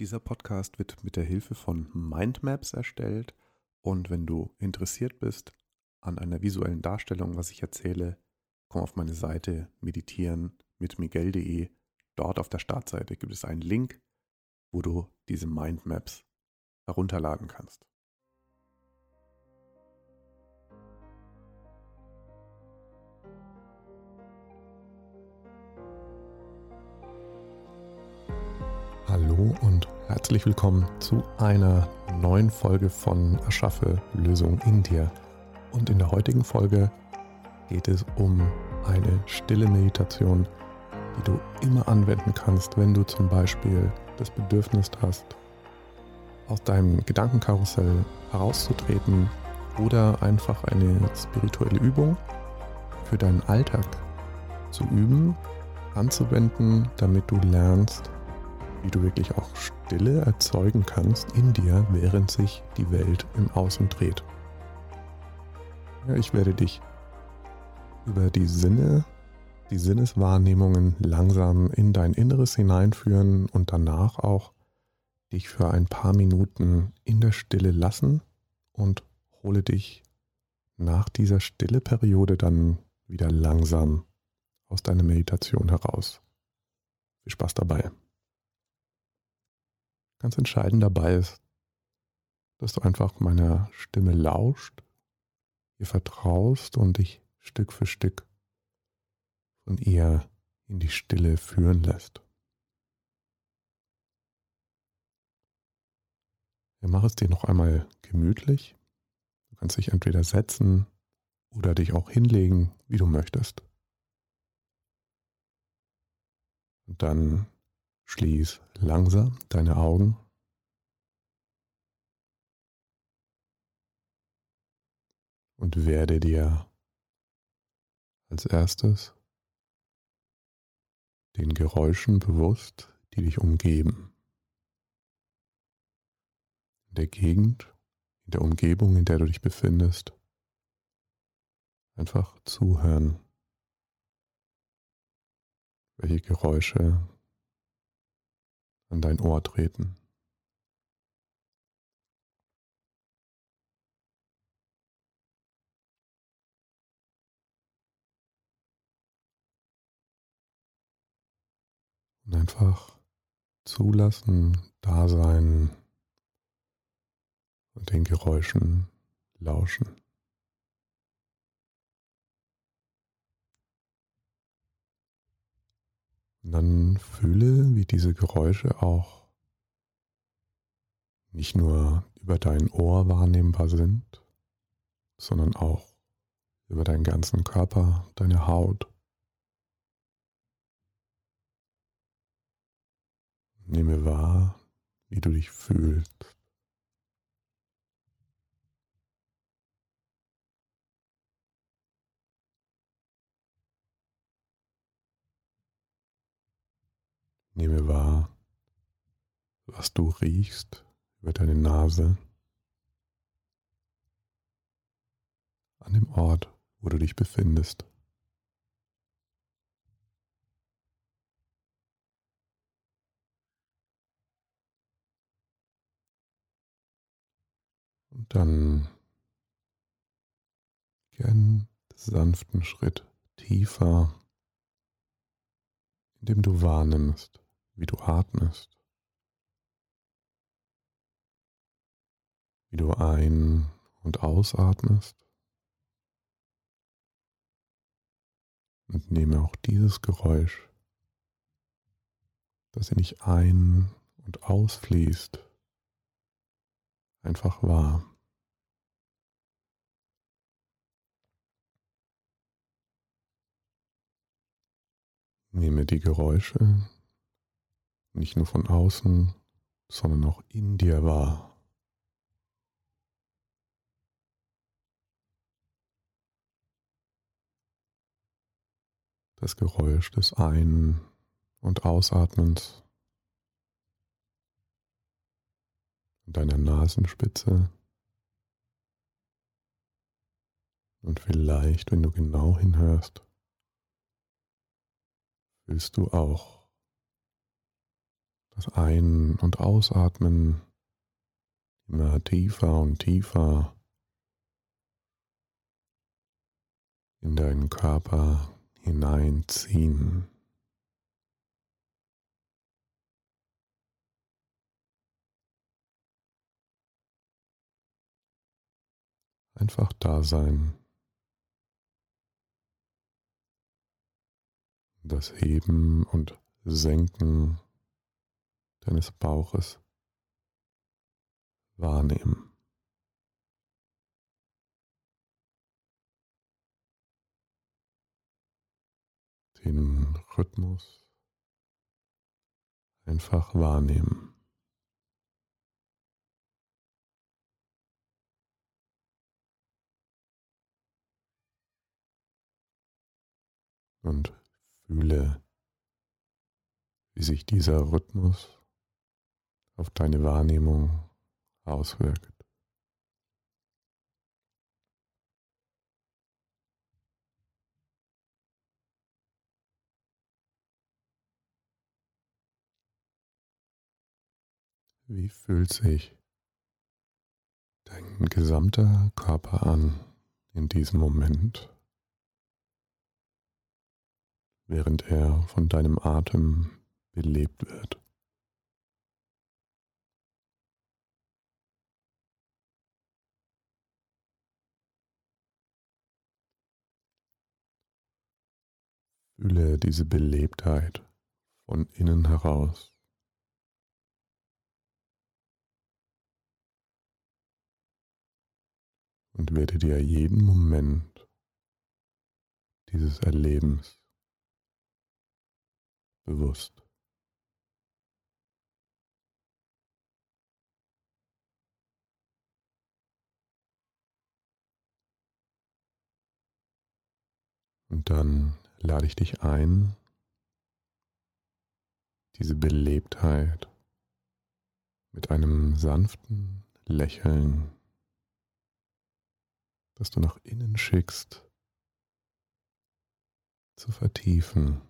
Dieser Podcast wird mit der Hilfe von Mindmaps erstellt und wenn du interessiert bist an einer visuellen Darstellung, was ich erzähle, komm auf meine Seite meditieren mit miguel.de. Dort auf der Startseite gibt es einen Link, wo du diese Mindmaps herunterladen kannst. Herzlich willkommen zu einer neuen Folge von Erschaffe Lösung in dir. Und in der heutigen Folge geht es um eine stille Meditation, die du immer anwenden kannst, wenn du zum Beispiel das Bedürfnis hast, aus deinem Gedankenkarussell herauszutreten oder einfach eine spirituelle Übung für deinen Alltag zu üben, anzuwenden, damit du lernst, wie du wirklich auch Stille erzeugen kannst in dir, während sich die Welt im Außen dreht. Ja, ich werde dich über die Sinne, die Sinneswahrnehmungen langsam in dein Inneres hineinführen und danach auch dich für ein paar Minuten in der Stille lassen und hole dich nach dieser stille Periode dann wieder langsam aus deiner Meditation heraus. Viel Spaß dabei ganz entscheidend dabei ist, dass du einfach meiner Stimme lauscht, ihr vertraust und dich Stück für Stück von ihr in die Stille führen lässt. Ja, mach es dir noch einmal gemütlich. Du kannst dich entweder setzen oder dich auch hinlegen, wie du möchtest. Und dann Schließ langsam deine Augen. Und werde dir als erstes den Geräuschen bewusst, die dich umgeben. In der Gegend, in der Umgebung, in der du dich befindest. Einfach zuhören. Welche Geräusche an dein Ohr treten. Und einfach zulassen, da sein und den Geräuschen lauschen. Und dann fühle, wie diese Geräusche auch nicht nur über dein Ohr wahrnehmbar sind, sondern auch über deinen ganzen Körper, deine Haut. Nehme wahr, wie du dich fühlst. Nehme wahr, was du riechst über deine Nase an dem Ort, wo du dich befindest. Und dann gern sanften Schritt tiefer, indem du wahrnimmst, wie du atmest, wie du ein- und ausatmest. Und nehme auch dieses Geräusch, das in dich ein- und ausfließt, einfach wahr. Nehme die Geräusche nicht nur von außen, sondern auch in dir wahr. Das Geräusch des Ein- und Ausatmens deiner Nasenspitze. Und vielleicht, wenn du genau hinhörst, fühlst du auch Das Ein- und Ausatmen immer tiefer und tiefer in deinen Körper hineinziehen. Einfach da sein. Das Heben und Senken deines Bauches wahrnehmen. Den Rhythmus einfach wahrnehmen. Und fühle, wie sich dieser Rhythmus auf deine Wahrnehmung auswirkt. Wie fühlt sich dein gesamter Körper an in diesem Moment, während er von deinem Atem belebt wird? Fühle diese Belebtheit von innen heraus. Und werde dir jeden Moment dieses Erlebens bewusst. Und dann lade ich dich ein, diese Belebtheit mit einem sanften Lächeln, das du nach innen schickst, zu vertiefen,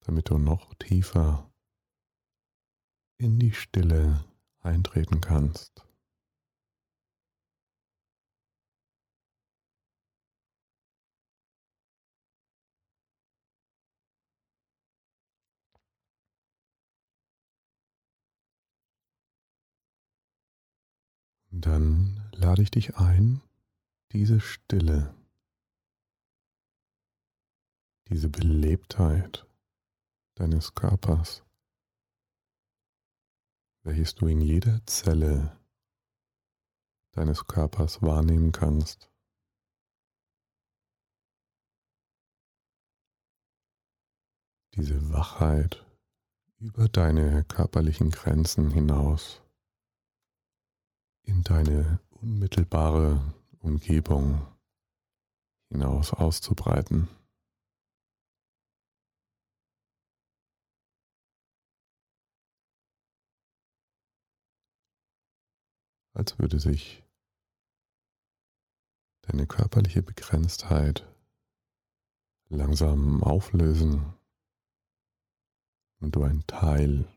damit du noch tiefer in die Stille eintreten kannst. Dann lade ich dich ein, diese Stille, diese Belebtheit deines Körpers, welches du in jeder Zelle deines Körpers wahrnehmen kannst. Diese Wachheit über deine körperlichen Grenzen hinaus in deine unmittelbare Umgebung hinaus auszubreiten. Als würde sich deine körperliche Begrenztheit langsam auflösen und du ein Teil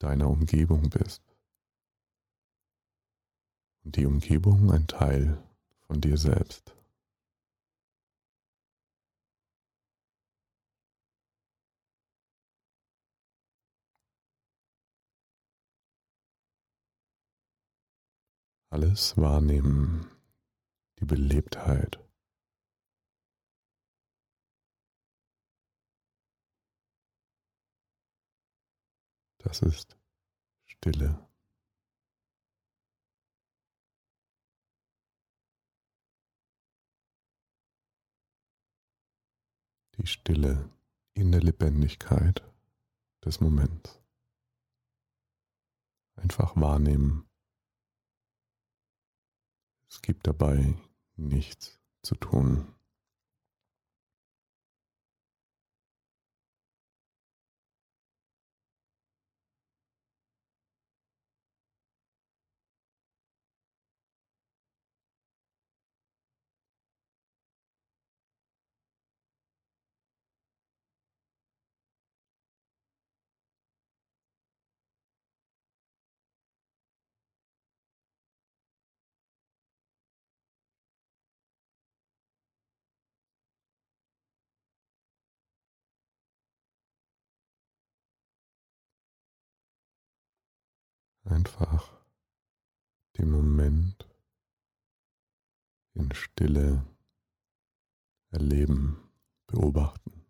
deiner Umgebung bist die Umgebung ein Teil von dir selbst. Alles wahrnehmen, die Belebtheit. Das ist Stille. Die Stille in der Lebendigkeit des Moments. Einfach wahrnehmen. Es gibt dabei nichts zu tun. Einfach den Moment in Stille erleben, beobachten.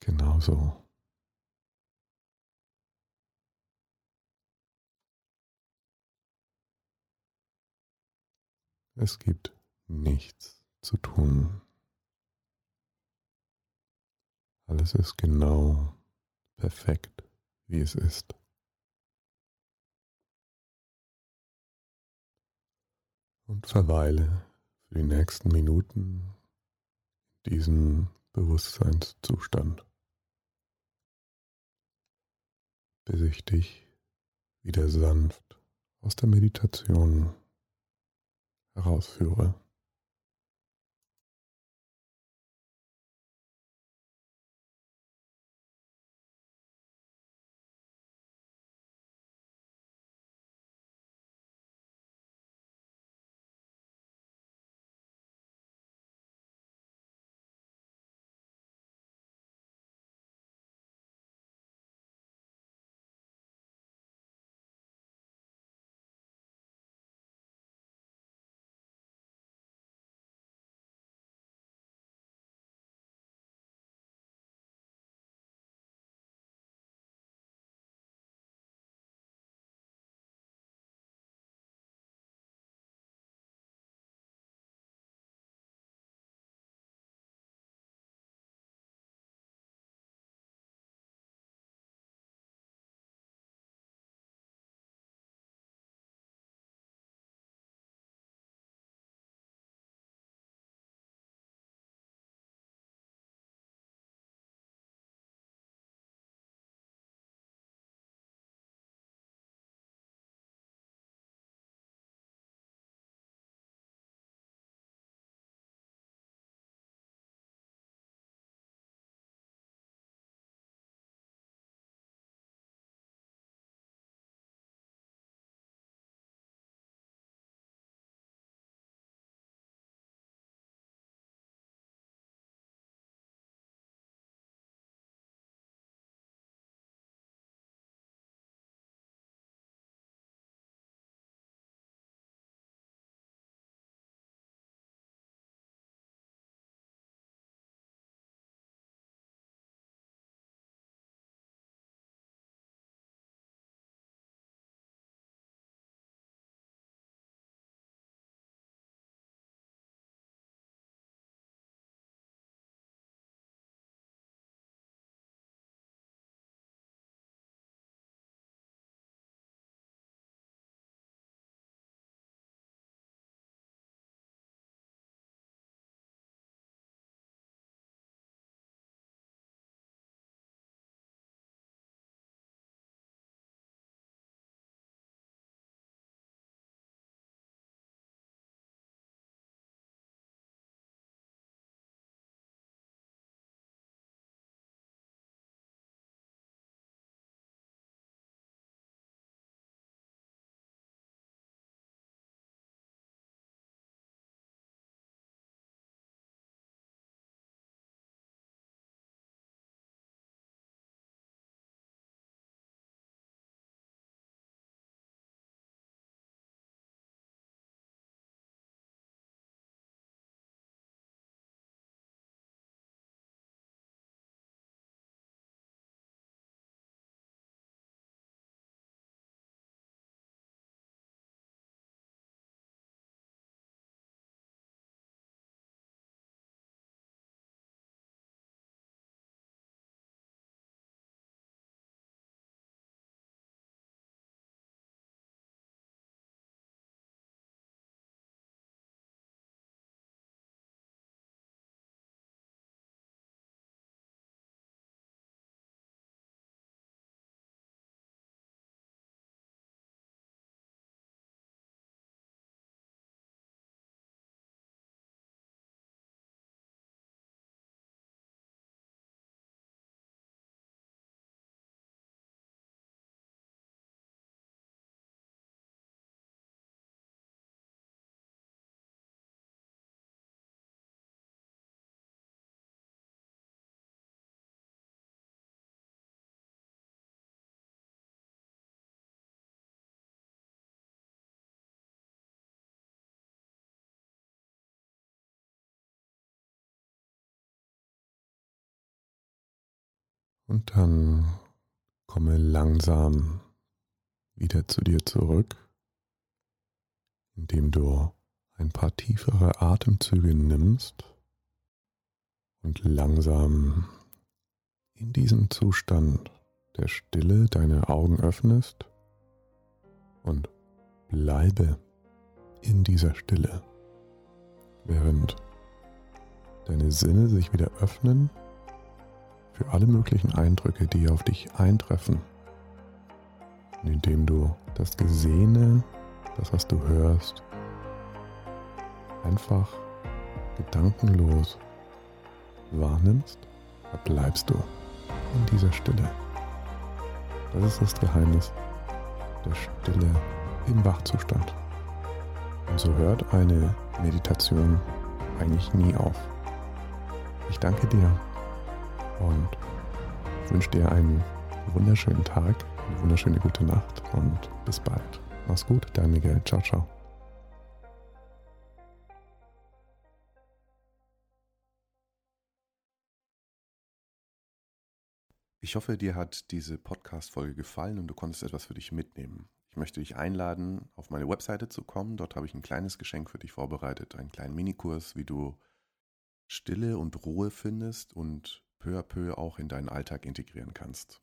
Genauso. Es gibt nichts zu tun. Alles ist genau perfekt, wie es ist. Und verweile für die nächsten Minuten in diesem Bewusstseinszustand, bis ich dich wieder sanft aus der Meditation herausführe. Und dann komme langsam wieder zu dir zurück, indem du ein paar tiefere Atemzüge nimmst und langsam in diesem Zustand der Stille deine Augen öffnest und bleibe in dieser Stille, während deine Sinne sich wieder öffnen für alle möglichen Eindrücke, die auf dich eintreffen, und indem du das Gesehene, das, was du hörst, einfach gedankenlos wahrnimmst, verbleibst du in dieser Stille. Das ist das Geheimnis der Stille im Wachzustand. Und so hört eine Meditation eigentlich nie auf. Ich danke dir und wünsche dir einen wunderschönen Tag, eine wunderschöne gute Nacht und bis bald. Mach's gut, dein Miguel. Ciao, ciao. Ich hoffe, dir hat diese Podcast-Folge gefallen und du konntest etwas für dich mitnehmen. Ich möchte dich einladen, auf meine Webseite zu kommen. Dort habe ich ein kleines Geschenk für dich vorbereitet, einen kleinen Minikurs, wie du Stille und Ruhe findest und peu à peu auch in deinen Alltag integrieren kannst.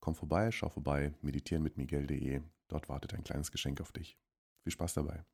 Komm vorbei, schau vorbei, meditieren mit Miguel.de. Dort wartet ein kleines Geschenk auf dich. Viel Spaß dabei.